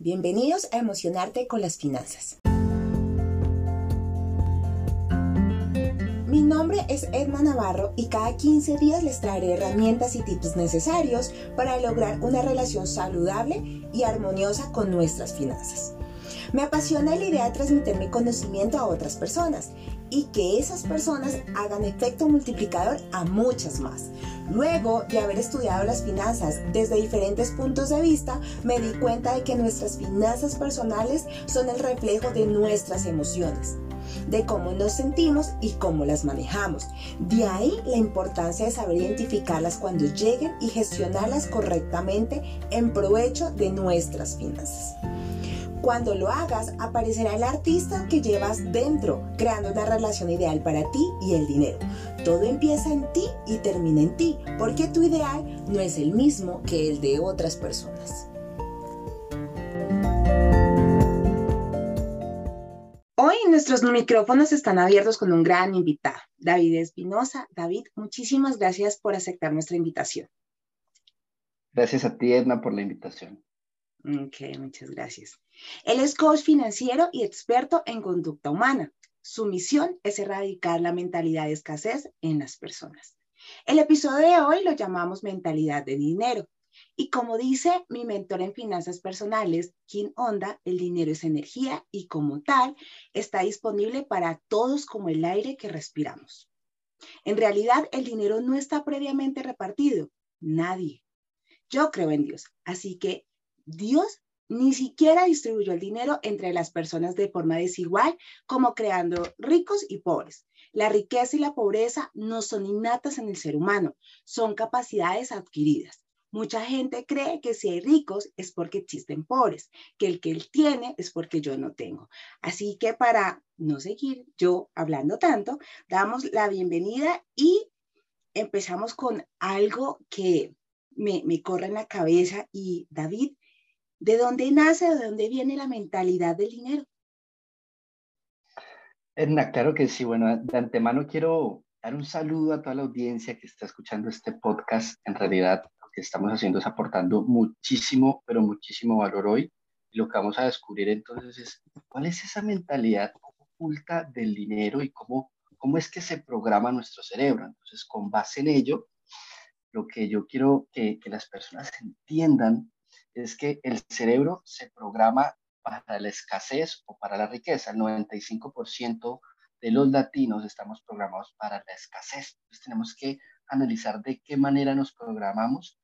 Bienvenidos a Emocionarte con las Finanzas. Mi nombre es Edma Navarro y cada 15 días les traeré herramientas y tips necesarios para lograr una relación saludable y armoniosa con nuestras finanzas. Me apasiona la idea de transmitir mi conocimiento a otras personas y que esas personas hagan efecto multiplicador a muchas más. Luego de haber estudiado las finanzas desde diferentes puntos de vista, me di cuenta de que nuestras finanzas personales son el reflejo de nuestras emociones de cómo nos sentimos y cómo las manejamos. De ahí la importancia de saber identificarlas cuando lleguen y gestionarlas correctamente en provecho de nuestras finanzas. Cuando lo hagas, aparecerá el artista que llevas dentro, creando una relación ideal para ti y el dinero. Todo empieza en ti y termina en ti, porque tu ideal no es el mismo que el de otras personas. Hoy nuestros micrófonos están abiertos con un gran invitado, David Espinosa. David, muchísimas gracias por aceptar nuestra invitación. Gracias a ti, Edna, por la invitación. Ok, muchas gracias. Él es coach financiero y experto en conducta humana. Su misión es erradicar la mentalidad de escasez en las personas. El episodio de hoy lo llamamos mentalidad de dinero. Y como dice mi mentor en finanzas personales, Kim Onda, el dinero es energía y como tal está disponible para todos como el aire que respiramos. En realidad, el dinero no está previamente repartido. Nadie. Yo creo en Dios, así que Dios ni siquiera distribuyó el dinero entre las personas de forma desigual, como creando ricos y pobres. La riqueza y la pobreza no son innatas en el ser humano, son capacidades adquiridas. Mucha gente cree que si hay ricos es porque existen pobres, que el que él tiene es porque yo no tengo. Así que para no seguir yo hablando tanto, damos la bienvenida y empezamos con algo que me, me corre en la cabeza y David, ¿De dónde nace, de dónde viene la mentalidad del dinero? Edna, claro que sí. Bueno, de antemano quiero dar un saludo a toda la audiencia que está escuchando este podcast. En realidad, lo que estamos haciendo es aportando muchísimo, pero muchísimo valor hoy. Y lo que vamos a descubrir entonces es cuál es esa mentalidad oculta del dinero y cómo, cómo es que se programa nuestro cerebro. Entonces, con base en ello, lo que yo quiero que, que las personas entiendan es que el cerebro se programa para la escasez o para la riqueza. El 95% de los latinos estamos programados para la escasez. Entonces tenemos que analizar de qué manera nos programamos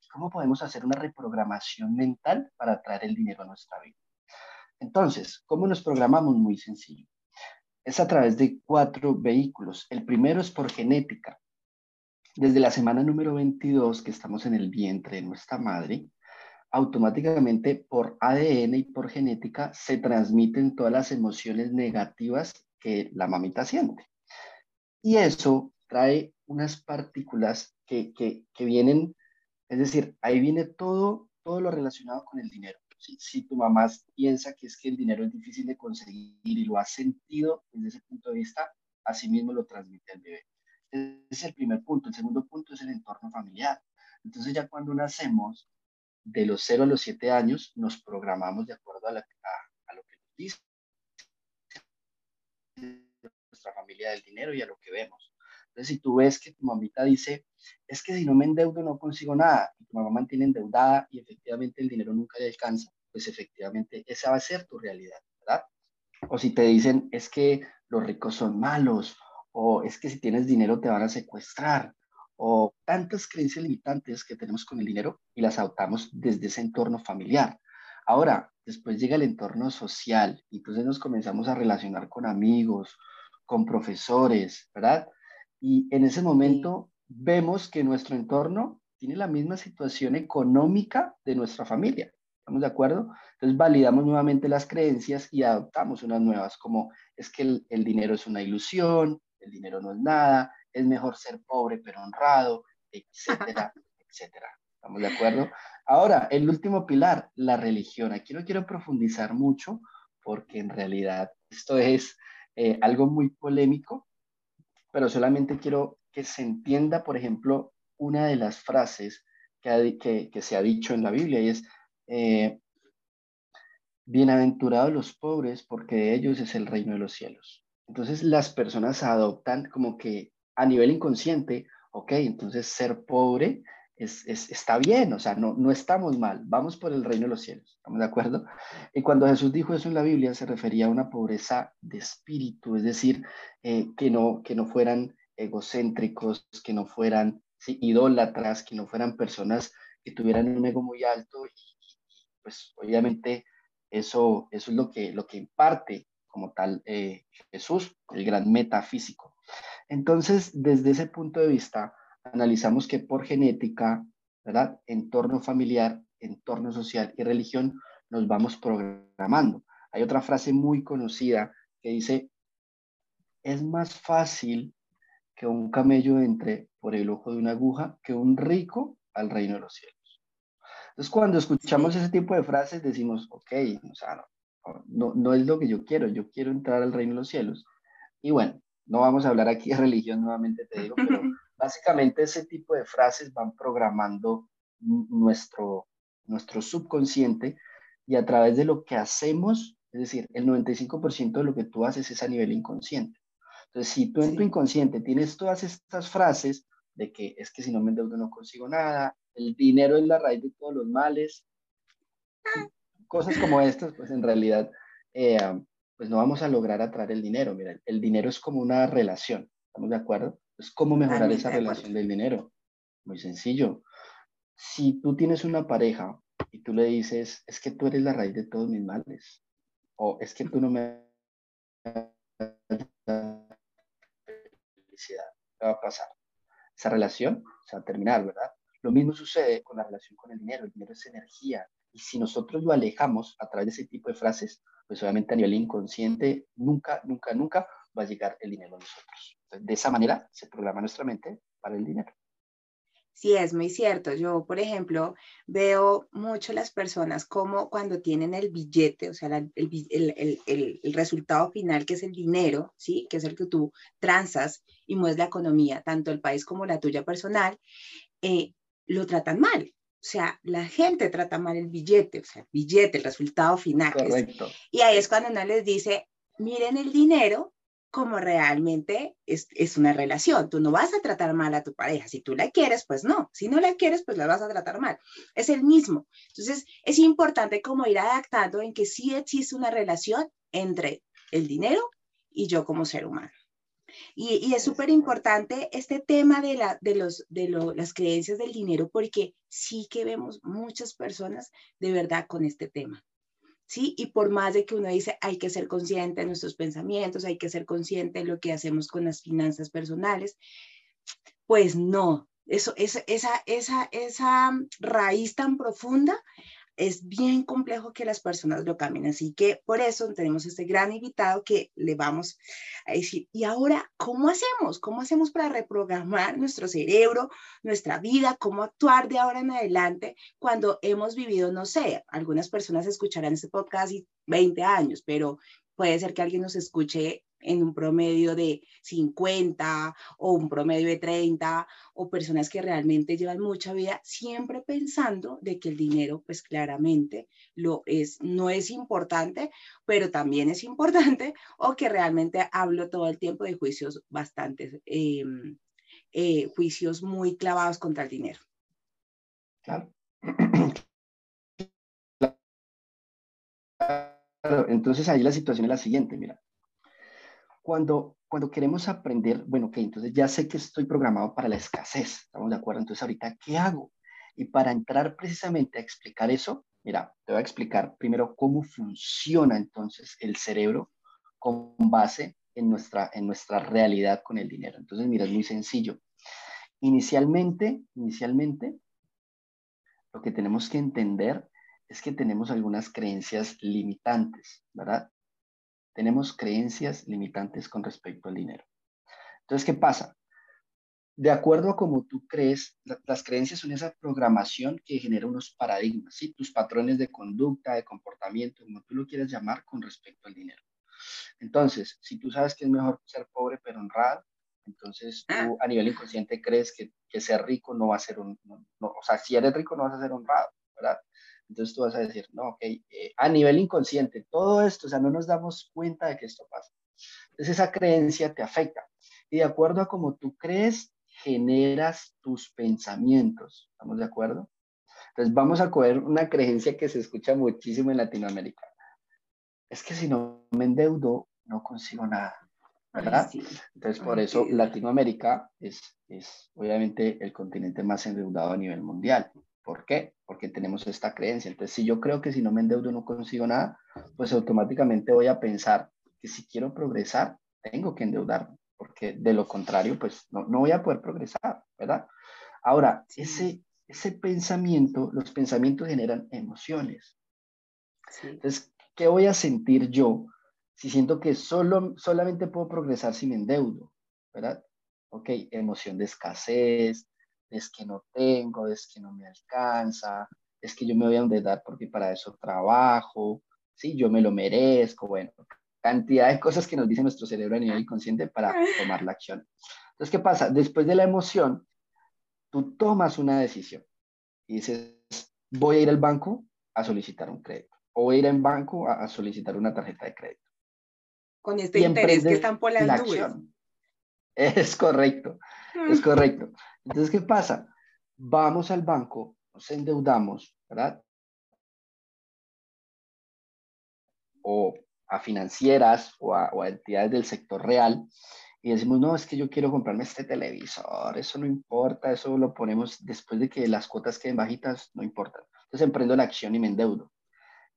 y cómo podemos hacer una reprogramación mental para traer el dinero a nuestra vida. Entonces, ¿cómo nos programamos? Muy sencillo. Es a través de cuatro vehículos. El primero es por genética. Desde la semana número 22 que estamos en el vientre de nuestra madre, automáticamente por ADN y por genética se transmiten todas las emociones negativas que la mamita siente. Y eso trae unas partículas que, que, vienen, es decir, ahí viene todo, todo lo relacionado con el dinero. Si, si, tu mamá piensa que es que el dinero es difícil de conseguir y lo ha sentido desde ese punto de vista, así mismo lo transmite al bebé. Ese es el primer punto. El segundo punto es el entorno familiar. Entonces ya cuando nacemos, de los 0 a los 7 años nos programamos de acuerdo a, lo que nos dice nuestra familia del dinero y a lo que vemos. Entonces, si tú ves que tu mamita dice, es que si no me endeudo no consigo nada, y tu mamá mantiene endeudada y efectivamente el dinero nunca le alcanza, pues efectivamente esa va a ser tu realidad, ¿verdad? O si te dicen, es que los ricos son malos, o es que si tienes dinero te van a secuestrar, o tantas creencias limitantes que tenemos con el dinero y las adoptamos desde ese entorno familiar. Ahora, después llega el entorno social y entonces nos comenzamos a relacionar con amigos, con profesores, ¿verdad? Y en ese momento vemos que nuestro entorno tiene la misma situación económica de nuestra familia. ¿Estamos de acuerdo? Entonces validamos nuevamente las creencias y adoptamos unas nuevas, como es que el, el dinero es una ilusión, el dinero no es nada, es mejor ser pobre pero honrado, etcétera, etcétera. ¿Estamos de acuerdo? Ahora, el último pilar, la religión. Aquí no quiero profundizar mucho porque en realidad esto es eh, algo muy polémico, pero solamente quiero que se entienda, por ejemplo, una de las frases que, que, que se ha dicho en la Biblia y es, eh, bienaventurados los pobres, porque de ellos es el reino de los cielos. Entonces las personas adoptan como que a nivel inconsciente, ok, entonces ser pobre es, está bien, o sea, no, no estamos mal, vamos por el reino de los cielos, ¿estamos de acuerdo? Y cuando Jesús dijo eso en la Biblia se refería a una pobreza de espíritu, es decir, eh, que, no, que no fueran egocéntricos, que no fueran idólatras, que no fueran personas que tuvieran un ego muy alto pues obviamente eso, eso es lo que, lo que imparte como tal eh, Jesús, el gran metafísico. Entonces, desde ese punto de vista, analizamos que por genética, ¿verdad? Entorno familiar, entorno social y religión, nos vamos programando. Hay otra frase muy conocida que dice, es más fácil que un camello entre por el ojo de una aguja que un rico al reino de los cielos. Entonces, cuando escuchamos ese tipo de frases, decimos, ok, o sea, no, no, es lo que yo quiero, yo quiero entrar al reino de los cielos. Y bueno, no vamos a hablar aquí de religión nuevamente, te digo, pero básicamente ese tipo de frases van programando nuestro, nuestro subconsciente y a través de lo que hacemos, es decir, el 95% de lo que tú haces es a nivel inconsciente. Entonces, si tú en tu inconsciente tienes todas estas frases de que es que si no me endeudo no consigo nada, el dinero es la raíz de todos los males, cosas como estas, pues en realidad, eh, pues no vamos a lograr atraer el dinero. Mira, el dinero es como una relación, ¿estamos de acuerdo? Es cómo mejorar esa relación del dinero. Muy sencillo. Si tú tienes una pareja y tú le dices, es que tú eres la raíz de todos mis males, o es que tú no me felicidad, ¿qué va a pasar? Esa relación se va a terminar, ¿verdad? Lo mismo sucede con la relación con el dinero. El dinero es energía. Y si nosotros lo alejamos a través de ese tipo de frases, pues obviamente a nivel inconsciente, nunca, nunca, nunca va a llegar el dinero a nosotros. de esa manera se programa nuestra mente para el dinero. Sí, es muy cierto. Yo, por ejemplo, veo mucho las personas como cuando tienen el billete, o sea, el, el, el, el, resultado final, que es el dinero, ¿sí? Que es el que tú transas y mueves la economía, tanto el país como la tuya personal, eh, lo tratan mal. O sea, la gente trata mal el billete, o sea, el billete, el resultado final. Correcto. y ahí es cuando uno les dice, miren el dinero como realmente es, es, una relación. Tú no vas a tratar mal a tu pareja. Si tú la quieres, pues no. Si no la quieres, pues la vas a tratar mal. Es el mismo. Entonces, es importante como ir adaptando en que sí existe una relación entre el dinero y yo como ser humano. Y, es súper importante este tema de, la, de, los, de lo, las creencias del dinero porque sí que vemos muchas personas de verdad con este tema. ¿sí? Y por más de que uno dice, hay que ser consciente de nuestros pensamientos, hay que ser consciente de lo que hacemos con las finanzas personales, pues no, eso, esa, esa, esa, esa raíz tan profunda es bien complejo que las personas lo cambien. Así que por eso tenemos este gran invitado que le vamos a decir, ¿y ahora cómo hacemos? ¿Cómo hacemos para reprogramar nuestro cerebro, nuestra vida? ¿Cómo actuar de ahora en adelante cuando hemos vivido, no sé, algunas personas escucharán este podcast y 20 años, pero puede ser que alguien nos escuche en un promedio de 50 o un promedio de 30 o personas que realmente llevan mucha vida siempre pensando de que el dinero pues claramente lo es no es importante pero también es importante o que realmente hablo todo el tiempo de juicios bastante em, eh, juicios muy clavados contra el dinero. Claro entonces ahí la situación es la siguiente, mira, cuando, queremos aprender, bueno, ok, entonces ya sé que estoy programado para la escasez, ¿estamos de acuerdo? Entonces ahorita, ¿qué hago? Y para entrar precisamente a explicar eso, mira, te voy a explicar primero cómo funciona entonces el cerebro con base en nuestra, en nuestra realidad con el dinero. Entonces, mira, es muy sencillo. Inicialmente, inicialmente, lo que tenemos que entender es que tenemos algunas creencias limitantes, ¿verdad? Tenemos creencias limitantes con respecto al dinero. Entonces, ¿qué pasa? De acuerdo a cómo tú crees, las creencias son esa programación que genera unos paradigmas, ¿sí? tus patrones de conducta, de comportamiento, como tú lo quieras llamar, con respecto al dinero. Entonces, si tú sabes que es mejor ser pobre pero honrado, entonces tú ah. a nivel inconsciente crees que, que ser rico no va a ser un, o sea, si eres rico no vas a ser honrado, ¿verdad? Entonces tú vas a decir, no, ok, eh, a nivel inconsciente, todo esto, o sea, no nos damos cuenta de que esto pasa. Entonces esa creencia te afecta. Y de acuerdo a cómo tú crees, generas tus pensamientos. ¿Estamos de acuerdo? Entonces vamos a coger una creencia que se escucha muchísimo en Latinoamérica. Es que si no me endeudo, no consigo nada. ¿verdad? Entonces, por eso Latinoamérica es, es obviamente el continente más endeudado a nivel mundial. ¿Por qué? Porque tenemos esta creencia. Entonces, si yo creo que si no me endeudo no consigo nada, pues automáticamente voy a pensar que si quiero progresar, tengo que endeudarme, porque de lo contrario, pues no, no voy a poder progresar, ¿verdad? Ahora, ese, ese pensamiento, los pensamientos generan emociones. Entonces, ¿qué voy a sentir yo si siento que solo, solamente puedo progresar si me endeudo? ¿Verdad? Ok, emoción de escasez, es que no tengo, es que no me alcanza, es que yo me voy a endeudar porque para eso trabajo, sí, yo me lo merezco, bueno, cantidad de cosas que nos dice nuestro cerebro a nivel inconsciente para tomar la acción. Entonces, ¿qué pasa? Después de la emoción, tú tomas una decisión y dices, voy a ir al banco a solicitar un crédito o voy a ir al banco a, solicitar una tarjeta de crédito. Con este interés que están por las nubes. Es correcto, es mm. correcto. Entonces, ¿qué pasa? Vamos al banco, nos endeudamos, ¿verdad? O a financieras o a, o a entidades del sector real y decimos, no, es que yo quiero comprarme este televisor, eso no importa, eso lo ponemos después de que las cuotas queden bajitas, no importa. Entonces emprendo la acción y me endeudo.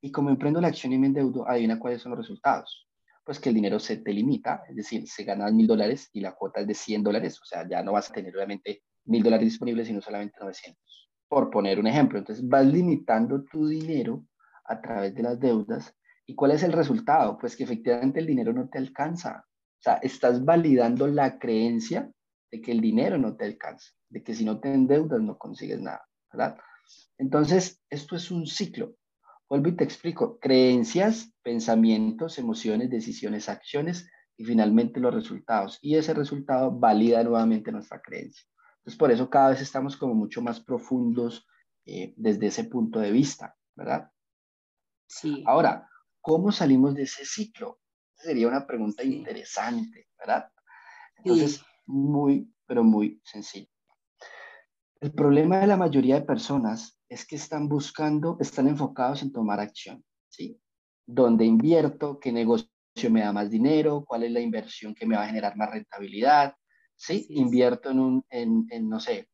Y como emprendo la acción y me endeudo, adivina cuáles son los resultados pues que el dinero se te limita, es decir, se ganan mil dólares y la cuota es de 100 dólares, o sea, ya no vas a tener obviamente mil dólares disponibles, sino solamente 900, por poner un ejemplo. Entonces, vas limitando tu dinero a través de las deudas. ¿Y cuál es el resultado? Pues que efectivamente el dinero no te alcanza. O sea, estás validando la creencia de que el dinero no te alcanza, de que si no te endeudas no consigues nada, ¿verdad? Entonces, esto es un ciclo. Vuelvo y te explico. Creencias, pensamientos, emociones, decisiones, acciones y finalmente los resultados. Y ese resultado valida nuevamente nuestra creencia. Entonces, por eso cada vez estamos como mucho más profundos eh, desde ese punto de vista, ¿verdad? Sí. Ahora, ¿cómo salimos de ese ciclo? Sería una pregunta interesante, ¿verdad? Entonces, muy, pero muy sencillo. El problema de la mayoría de personas es que están buscando, están enfocados en tomar acción, ¿sí? ¿Dónde invierto? ¿Qué negocio me da más dinero? ¿Cuál es la inversión que me va a generar más rentabilidad? ¿Sí? Invierto en un, en, en, no sé,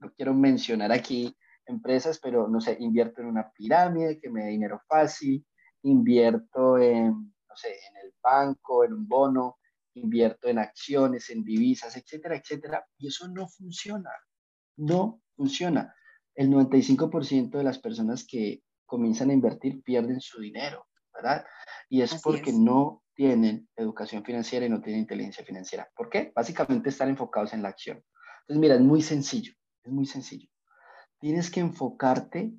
no quiero mencionar aquí empresas, pero no sé, invierto en una pirámide que me dé dinero fácil, invierto en, no sé, en el banco, en un bono, invierto en acciones, en divisas, etcétera, etcétera, y eso no funciona, no funciona el 95% de las personas que comienzan a invertir pierden su dinero, ¿verdad? Y es porque no tienen educación financiera y no tienen inteligencia financiera. ¿Por qué? Básicamente están enfocados en la acción. Entonces, mira, es muy sencillo, es muy sencillo. Tienes que enfocarte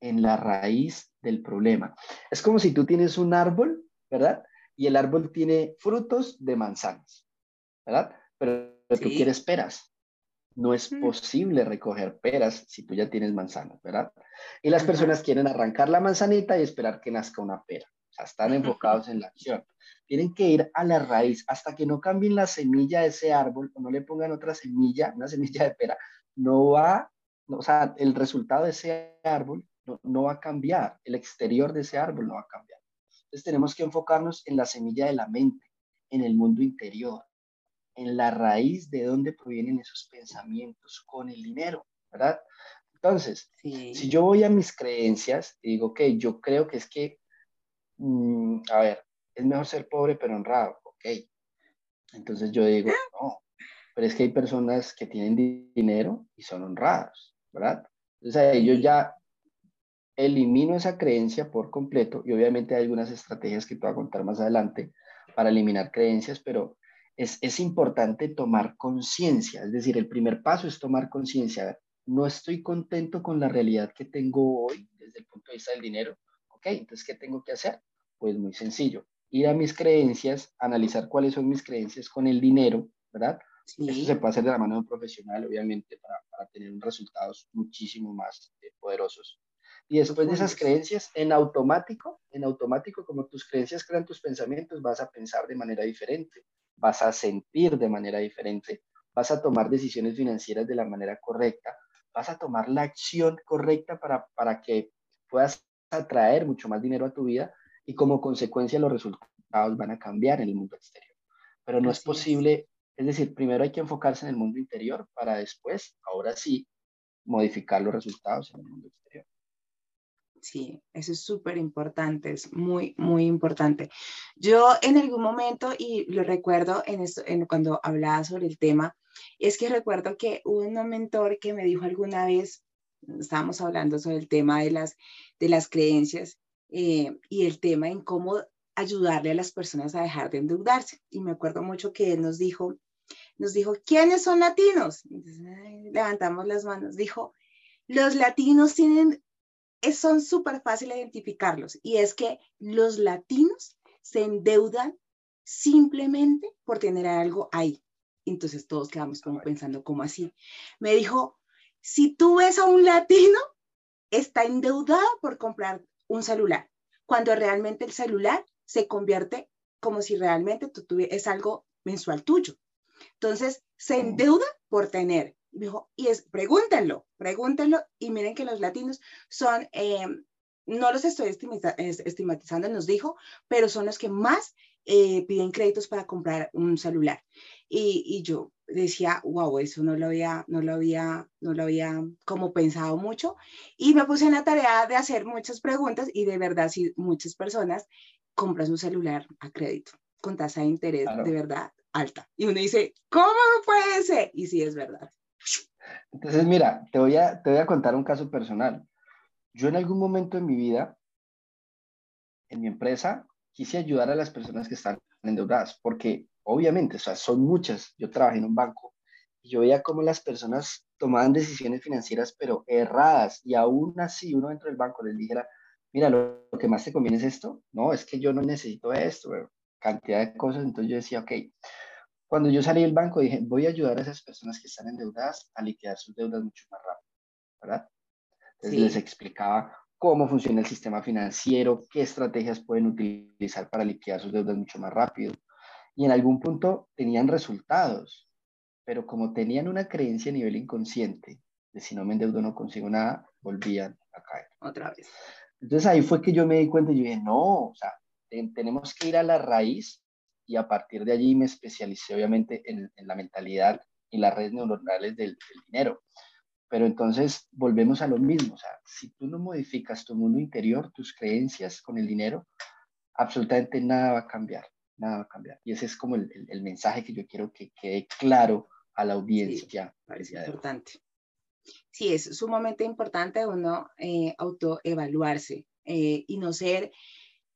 en la raíz del problema. Es como si tú tienes un árbol, ¿verdad? Y el árbol tiene frutos de manzanas, ¿verdad? Pero tú quieres peras no es mm. posible recoger peras si tú ya tienes manzanas, ¿verdad? Y las personas quieren arrancar la manzanita y esperar que nazca una pera. O sea, están enfocados en la acción. Tienen que ir a la raíz hasta que no cambien la semilla de ese árbol o no le pongan otra semilla, una semilla de pera. No va, o sea, el resultado de ese árbol no, no va a cambiar. El exterior de ese árbol no va a cambiar. Entonces tenemos que enfocarnos en la semilla de la mente, en el mundo interior en la raíz de dónde provienen esos pensamientos con el dinero, ¿verdad? Entonces, si yo voy a mis creencias y digo, ok, yo creo que es que, mm, a ver, es mejor ser pobre pero honrado, ok. Entonces yo digo, no, pero es que hay personas que tienen dinero y son honrados, ¿verdad? Entonces ahí yo ya elimino esa creencia por completo y obviamente hay algunas estrategias que te voy a contar más adelante para eliminar creencias, pero es, importante tomar conciencia, es decir, el primer paso es tomar conciencia. No estoy contento con la realidad que tengo hoy desde el punto de vista del dinero. Ok, entonces, ¿qué tengo que hacer? Pues muy sencillo, ir a mis creencias, analizar cuáles son mis creencias con el dinero, ¿verdad? Eso se puede hacer de la mano de un profesional, obviamente, para, para tener resultados muchísimo más eh, poderosos. Y después de esas creencias, en automático, en automático, como tus creencias crean tus pensamientos, vas a pensar de manera diferente, vas a sentir de manera diferente, vas a tomar decisiones financieras de la manera correcta, vas a tomar la acción correcta para, para que puedas atraer mucho más dinero a tu vida y como consecuencia los resultados van a cambiar en el mundo exterior. Pero no es posible, es decir, primero hay que enfocarse en el mundo interior para después, ahora sí, modificar los resultados en el mundo exterior. Sí, eso es súper importante, es muy, muy importante. Yo en algún momento, y lo recuerdo en esto, en, cuando hablaba sobre el tema, es que recuerdo que hubo un mentor que me dijo alguna vez, estábamos hablando sobre el tema de las, de las creencias eh, y el tema en cómo ayudarle a las personas a dejar de endeudarse. Y me acuerdo mucho que él nos dijo, nos dijo, ¿quiénes son latinos? levantamos las manos. Dijo, los latinos tienen, son súper fácil identificarlos. Y es que los latinos se endeudan simplemente por tener algo ahí. Entonces todos quedamos como pensando, ¿cómo así? Me dijo, si tú ves a un latino, está endeudado por comprar un celular, cuando realmente el celular se convierte como si realmente tú es algo mensual tuyo. Entonces, se endeuda por tener. Dijo, y es, pregúntenlo, pregúntenlo, y miren que los latinos son, eh, no los estoy estigmatizando, nos dijo, pero son los que más eh, piden créditos para comprar un celular. Y, y, yo decía, wow, eso no lo había, no lo había, no lo había como pensado mucho. Y me puse en la tarea de hacer muchas preguntas y de verdad, sí, muchas personas compran su celular a crédito con tasa de interés de verdad alta. Y uno dice, ¿cómo puede ser? Y sí es verdad. Entonces, mira, te voy, a, te voy a contar un caso personal. Yo en algún momento en mi vida, en mi empresa, quise ayudar a las personas que están endeudadas, porque obviamente, o sea, son muchas. Yo trabajé en un banco y yo veía cómo las personas tomaban decisiones financieras, pero erradas, y aún así uno dentro del banco les dijera, mira, lo, que más te conviene es esto, no, es que yo no necesito esto, cantidad de cosas, entonces yo decía, ok, cuando yo salí del banco dije, voy a ayudar a esas personas que están endeudadas a liquidar sus deudas mucho más rápido, ¿verdad? Entonces les explicaba cómo funciona el sistema financiero, qué estrategias pueden utilizar para liquidar sus deudas mucho más rápido. Y en algún punto tenían resultados, pero como tenían una creencia a nivel inconsciente de si no me endeudo no consigo nada, volvían a caer. Otra vez. Entonces ahí fue que yo me di cuenta y yo dije, no, o sea, tenemos que ir a la raíz y a partir de allí me especialicé obviamente en, la mentalidad y las redes neuronales del, dinero. Pero entonces volvemos a lo mismo, o sea, si tú no modificas tu mundo interior, tus creencias con el dinero, absolutamente nada va a cambiar, nada va a cambiar. Y ese es como el, el, mensaje que yo quiero que quede claro a la audiencia. Sí, importante. Sí, es sumamente importante uno eh, autoevaluarse eh, y no ser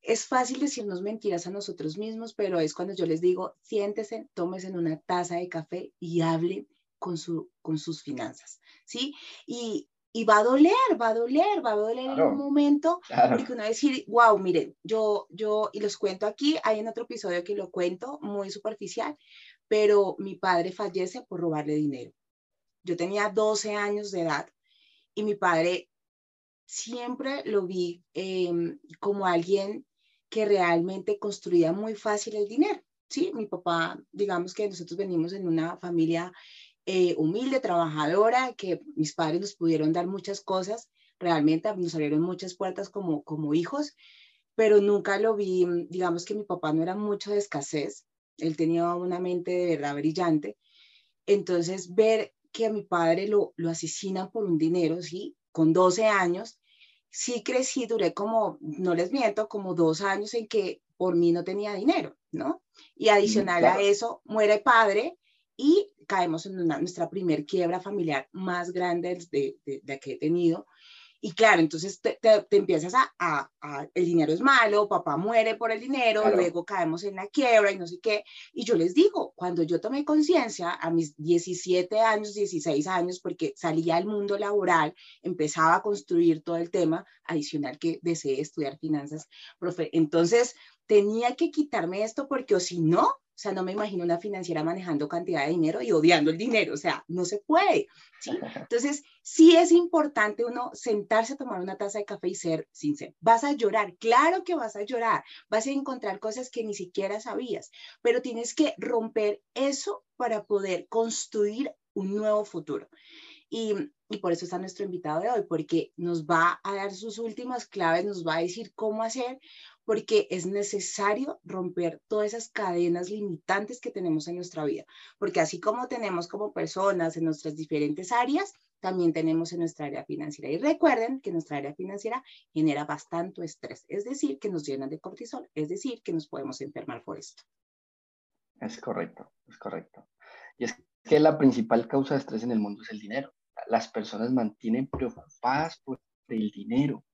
es fácil decirnos mentiras a nosotros mismos, pero es cuando yo les digo, siéntese, tómese una taza de café y hable con, su, con sus finanzas, ¿sí? Y, y va a doler, va a doler, va a doler en un momento, porque uno va a decir, wow, miren, yo, yo, y los cuento aquí, hay en otro episodio que lo cuento, muy superficial, pero mi padre fallece por robarle dinero. Yo tenía 12 años de edad y mi padre siempre lo vi em, como alguien que realmente construía muy fácil el dinero. Sí, mi papá, digamos que nosotros venimos en una familia eh, humilde, trabajadora, que mis padres nos pudieron dar muchas cosas, realmente nos abrieron muchas puertas como, como hijos, pero nunca lo vi, digamos que mi papá no era mucho de escasez, él tenía una mente de verdad brillante, entonces ver que a mi padre lo, lo asesinan por un dinero, ¿sí? Con 12 años, sí crecí, duré como, no les miento, como dos años en que por mí no tenía dinero, ¿no? Y adicional a eso, muere padre y caemos en nuestra primer quiebra familiar más grande de, de, de que he tenido. Y claro, entonces te, empiezas a, el dinero es malo, papá muere por el dinero, luego caemos en la quiebra y no sé qué. Y yo les digo, cuando yo tomé conciencia a mis 17 años, 16 años, porque salía al mundo laboral, empezaba a construir todo el tema, adicional que deseé estudiar finanzas, profe. Entonces tenía que quitarme esto porque o si no, O sea, no me imagino una financiera manejando cantidad de dinero y odiando el dinero. O sea, no se puede. ¿sí? Entonces, sí es importante uno sentarse a tomar una taza de café y ser sincero. Vas a llorar, claro que vas a llorar. Vas a encontrar cosas que ni siquiera sabías, pero tienes que romper eso para poder construir un nuevo futuro. Y, y, por eso está nuestro invitado de hoy, porque nos va a dar sus últimas claves, nos va a decir cómo hacer, porque es necesario romper todas esas cadenas limitantes que tenemos en nuestra vida, porque así como tenemos como personas en nuestras diferentes áreas, también tenemos en nuestra área financiera. Y recuerden que nuestra área financiera genera bastante estrés, es decir, que nos llenan de cortisol, es decir, que nos podemos enfermar por esto. Es correcto, es correcto. Y es que la principal causa de estrés en el mundo es el dinero. Las personas mantienen preocupadas por el dinero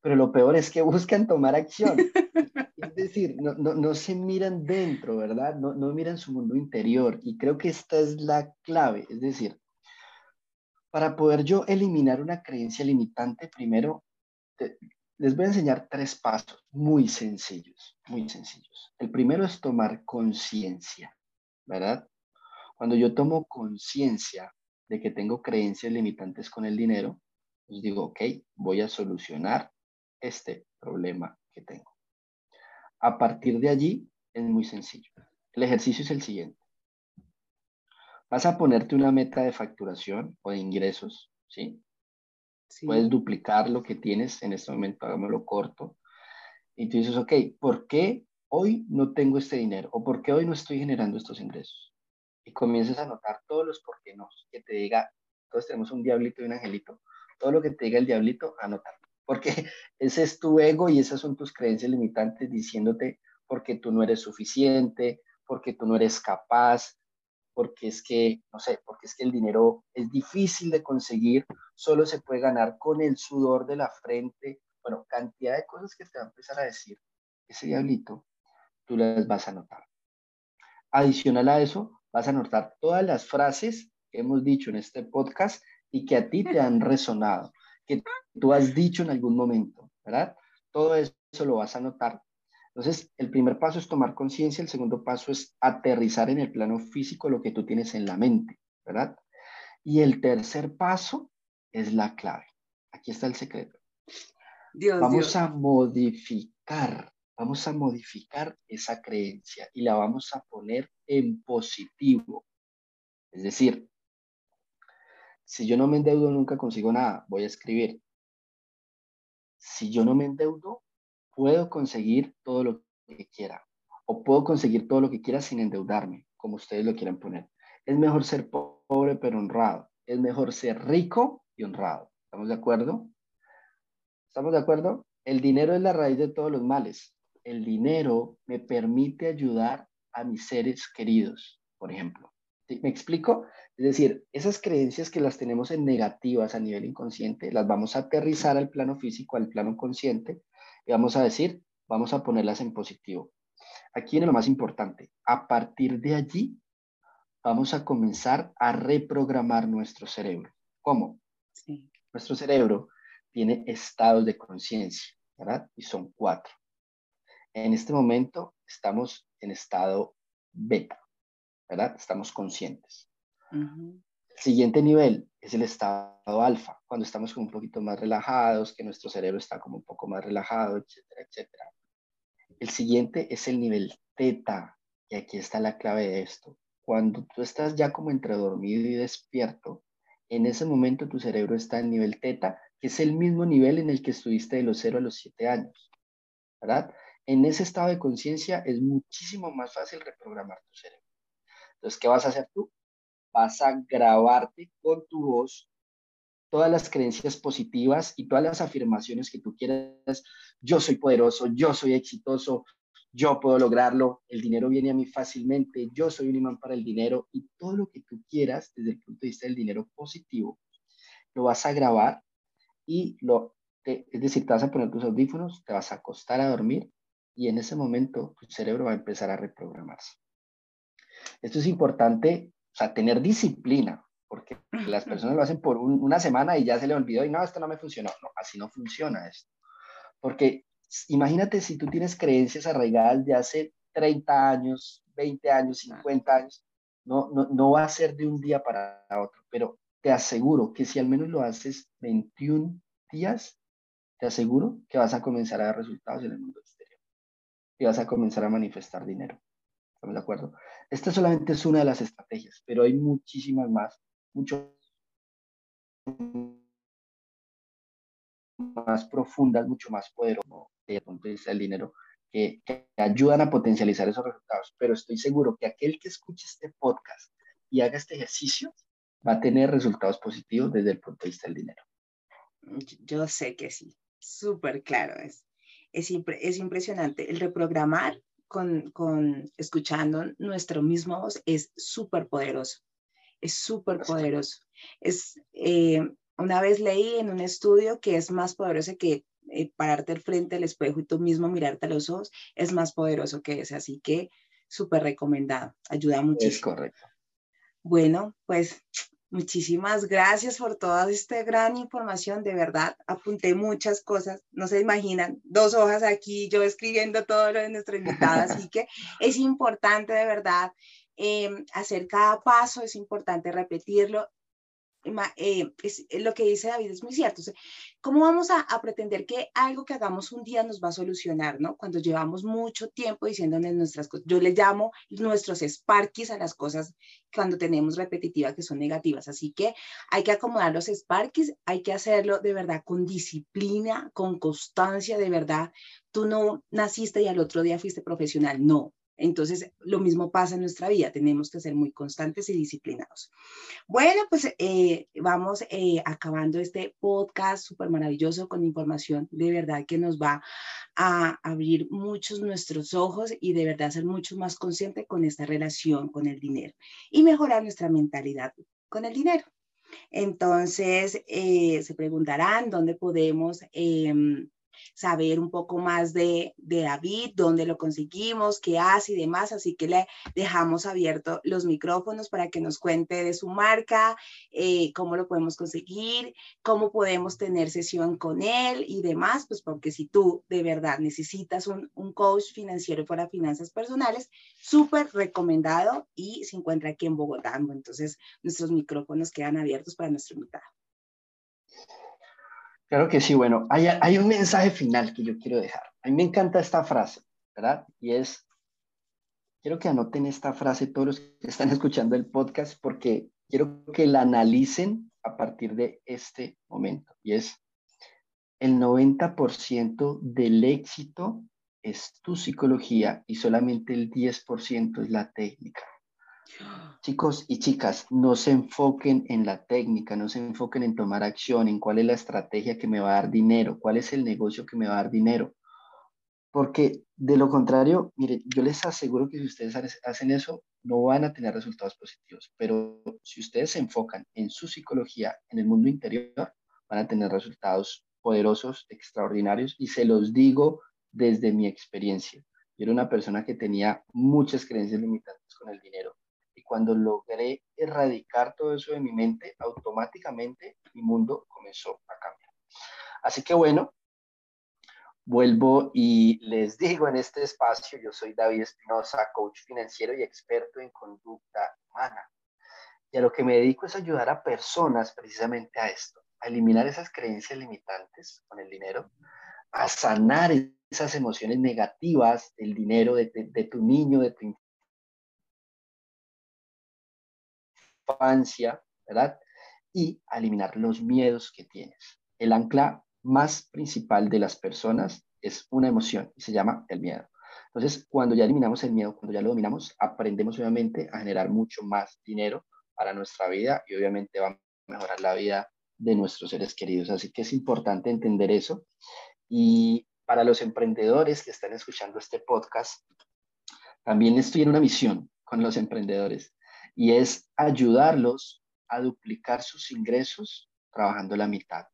pero lo peor es que buscan tomar acción. Es decir, no, no, no se miran dentro, ¿verdad? No, no miran su mundo interior. Y creo que esta es la clave. Es decir, para poder yo eliminar una creencia limitante, primero les voy a enseñar tres pasos muy sencillos, muy sencillos. El primero es tomar conciencia, ¿verdad? Cuando yo tomo conciencia de que tengo creencias limitantes con el dinero, pues digo, ok, voy a solucionar este problema que tengo. A partir de allí es muy sencillo. El ejercicio es el siguiente. Vas a ponerte una meta de facturación o de ingresos, ¿sí? Puedes duplicar lo que tienes en este momento, hagámoslo corto. Y tú dices, ok, ¿por qué hoy no tengo este dinero? ¿O por qué hoy no estoy generando estos ingresos? Y comienzas a notar todos los por qué no, que te diga, todos tenemos un diablito y un angelito, todo lo que te diga el diablito, anotar porque ese es tu ego y esas son tus creencias limitantes diciéndote porque tú no eres suficiente, porque tú no eres capaz, porque es que, no sé, porque es que el dinero es difícil de conseguir, solo se puede ganar con el sudor de la frente, bueno, cantidad de cosas que te va a empezar a decir ese diablito, tú las vas a notar. Adicional a eso, vas a notar todas las frases que hemos dicho en este podcast y que a ti te han resonado que tú has dicho en algún momento, ¿verdad? Todo eso lo vas a notar. Entonces, el primer paso es tomar conciencia, el segundo paso es aterrizar en el plano físico lo que tú tienes en la mente, ¿verdad? Y el tercer paso es la clave. Aquí está el secreto. vamos a modificar, vamos a modificar esa creencia y la vamos a poner en positivo. Es decir, si yo no me endeudo, nunca consigo nada. Voy a escribir. Si yo no me endeudo, puedo conseguir todo lo que quiera. O puedo conseguir todo lo que quiera sin endeudarme, como ustedes lo quieran poner. Es mejor ser pobre pero honrado. Es mejor ser rico y honrado. ¿Estamos de acuerdo? ¿Estamos de acuerdo? El dinero es la raíz de todos los males. El dinero me permite ayudar a mis seres queridos, por ejemplo. ¿Me explico? Es decir, esas creencias que las tenemos en negativas a nivel inconsciente, las vamos a aterrizar al plano físico, al plano consciente, y vamos a decir, vamos a ponerlas en positivo. Aquí viene lo más importante. A partir de allí, vamos a comenzar a reprogramar nuestro cerebro. ¿Cómo? Nuestro cerebro tiene estados de conciencia, ¿verdad? Y son cuatro. En este momento estamos en estado beta. ¿Verdad? Estamos conscientes. El siguiente nivel es el estado alfa, cuando estamos como un poquito más relajados, que nuestro cerebro está como un poco más relajado, etcétera, etcétera. El siguiente es el nivel teta, y aquí está la clave de esto. Cuando tú estás ya como entre dormido y despierto, en ese momento tu cerebro está en nivel teta, que es el mismo nivel en el que estuviste de los 0 a los 7 años, ¿verdad? En ese estado de conciencia es muchísimo más fácil reprogramar tu cerebro. Entonces, ¿qué vas a hacer tú? Vas a grabarte con tu voz todas las creencias positivas y todas las afirmaciones que tú quieras. Yo soy poderoso, yo soy exitoso, yo puedo lograrlo, el dinero viene a mí fácilmente, yo soy un imán para el dinero y todo lo que tú quieras desde el punto de vista del dinero positivo, lo vas a grabar y lo, es decir, te vas a poner tus audífonos, te vas a acostar a dormir y en ese momento tu cerebro va a empezar a reprogramarse. Esto es importante, o sea, tener disciplina, porque las personas lo hacen por una semana y ya se le olvidó y no, esto no me funcionó. No, así no funciona esto. Porque imagínate si tú tienes creencias arraigadas de hace 30 años, 20 años, 50 años. No, no, no va a ser de un día para otro, pero te aseguro que si al menos lo haces 21 días, te aseguro que vas a comenzar a dar resultados en el mundo exterior y vas a comenzar a manifestar dinero. ¿Estamos de acuerdo? Esta solamente es una de las estrategias, pero hay muchísimas más, mucho más profundas, mucho más poderosas desde el punto de vista del dinero, que, ayudan a potencializar esos resultados. Pero estoy seguro que aquel que escuche este podcast y haga este ejercicio va a tener resultados positivos desde el punto de vista del dinero. Yo sé que sí, súper claro. Es, es impresionante. El reprogramar con, con escuchando nuestro mismo voz es súper poderoso. Es súper poderoso. Es, eh, una vez leí en un estudio que es más poderoso que eh, pararte frente al espejo y tú mismo mirarte a los ojos, es más poderoso que ese. Así que súper recomendado. Ayuda muchísimo. Es correcto. Bueno, pues muchísimas gracias por toda esta gran información. De verdad, apunté muchas cosas. No se imaginan, dos hojas aquí, yo escribiendo todo lo de nuestra invitada. Así que es importante de verdad eh, hacer cada paso, es importante repetirlo eh, es, eh, lo que dice David es muy cierto. ¿Cómo vamos a, pretender que algo que hagamos un día nos va a solucionar, no? Cuando llevamos mucho tiempo diciéndonos nuestras cosas. Yo le llamo nuestros sparkies a las cosas cuando tenemos repetitivas que son negativas. Así que hay que acomodar los sparkies, hay que hacerlo de verdad con disciplina, con constancia, de verdad. Tú no naciste y al otro día fuiste profesional, no. Entonces, lo mismo pasa en nuestra vida, tenemos que ser muy constantes y disciplinados. Bueno, pues eh, vamos eh, acabando este podcast súper maravilloso con información de verdad que nos va a abrir muchos nuestros ojos y de verdad ser mucho más consciente con esta relación con el dinero y mejorar nuestra mentalidad con el dinero. Entonces, eh, se preguntarán dónde podemos em, saber un poco más de, de, David, dónde lo conseguimos, qué hace y demás. Así que le dejamos abiertos los micrófonos para que nos cuente de su marca, eh, cómo lo podemos conseguir, cómo podemos tener sesión con él y demás, pues porque si tú de verdad necesitas un, un coach financiero para finanzas personales, súper recomendado y se encuentra aquí en Bogotá. Entonces, nuestros micrófonos quedan abiertos para nuestro invitado. Claro que sí, bueno, hay, hay, un mensaje final que yo quiero dejar. A mí me encanta esta frase, ¿verdad? Y es, quiero que anoten esta frase todos los que están escuchando el podcast porque quiero que la analicen a partir de este momento. Y es, el 90% del éxito es tu psicología y solamente el 10% es la técnica. Chicos y chicas, no se enfoquen en la técnica, no se enfoquen en tomar acción, en cuál es la estrategia que me va a dar dinero, cuál es el negocio que me va a dar dinero. Porque de lo contrario, mire, yo les aseguro que si ustedes hacen eso, no van a tener resultados positivos. Pero si ustedes se enfocan en su psicología, en el mundo interior, van a tener resultados poderosos, extraordinarios. Y se los digo desde mi experiencia. Yo era una persona que tenía muchas creencias limitantes con el dinero cuando logré erradicar todo eso de mi mente, automáticamente mi mundo comenzó a cambiar. Así que bueno, vuelvo y les digo en este espacio, yo soy David Espinosa, coach financiero y experto en conducta humana. Y a lo que me dedico es ayudar a personas precisamente a esto, a eliminar esas creencias limitantes con el dinero, a sanar esas emociones negativas del dinero, de, tu niño, de tu ¿verdad? Y eliminar los miedos que tienes. El ancla más principal de las personas es una emoción y se llama el miedo. Entonces, cuando ya eliminamos el miedo, cuando ya lo dominamos, aprendemos obviamente a generar mucho más dinero para nuestra vida y obviamente va a mejorar la vida de nuestros seres queridos. Así que es importante entender eso. Y para los emprendedores que están escuchando este podcast, también estoy en una misión con los emprendedores y es ayudarlos a duplicar sus ingresos trabajando la mitad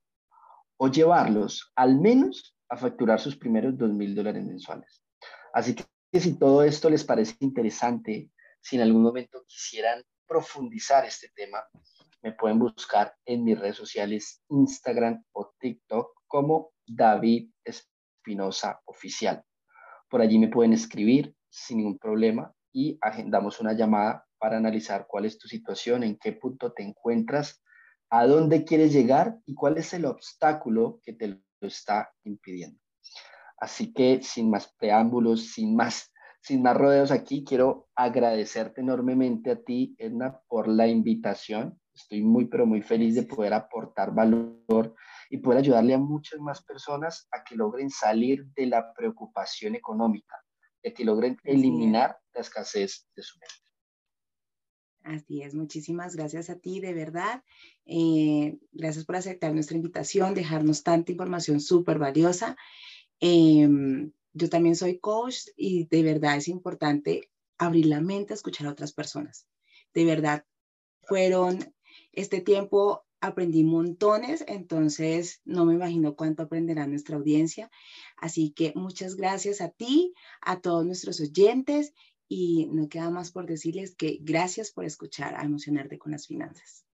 o llevarlos al menos a facturar sus primeros dos mil dólares mensuales. Así que si todo esto les parece interesante, si en algún momento quisieran profundizar este tema, me pueden buscar en mis redes sociales, Instagram o TikTok como David Espinosa Oficial. Por allí me pueden escribir sin ningún problema y agendamos una llamada para analizar cuál es tu situación, en qué punto te encuentras, a dónde quieres llegar y cuál es el obstáculo que te lo está impidiendo. Así que sin más preámbulos, sin más, sin más rodeos aquí, quiero agradecerte enormemente a ti, Edna, por la invitación. Estoy muy, pero muy feliz de poder aportar valor y poder ayudarle a muchas más personas a que logren salir de la preocupación económica, de que logren eliminar la escasez de su mente. Así es, muchísimas gracias a ti, de verdad. Eh, gracias por aceptar nuestra invitación, dejarnos tanta información súper valiosa. Em, yo también soy coach y de verdad es importante abrir la mente a escuchar a otras personas. De verdad, fueron este tiempo aprendí montones, entonces no me imagino cuánto aprenderá nuestra audiencia. Así que muchas gracias a ti, a todos nuestros oyentes y no queda más por decirles que gracias por escuchar a Emocionarte con las Finanzas.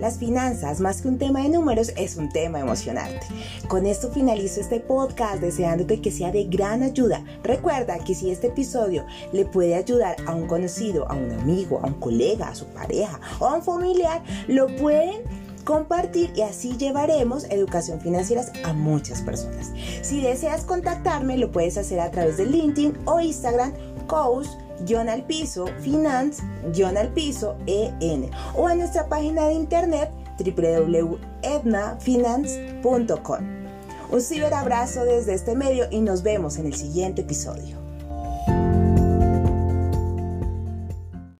Las finanzas, más que un tema de números, es un tema emocionante. Con esto finalizo este podcast deseándote que sea de gran ayuda. Recuerda que si este episodio le puede ayudar a un conocido, a un amigo, a un colega, a su pareja o a un familiar, lo pueden compartir y así llevaremos educación financiera a muchas personas. Si deseas contactarme, lo puedes hacer a través de LinkedIn o Instagram, coach al piso, finance, piso, en o a nuestra página de internet www.ednafinance.com. Un ciberabrazo desde este medio y nos vemos en el siguiente episodio.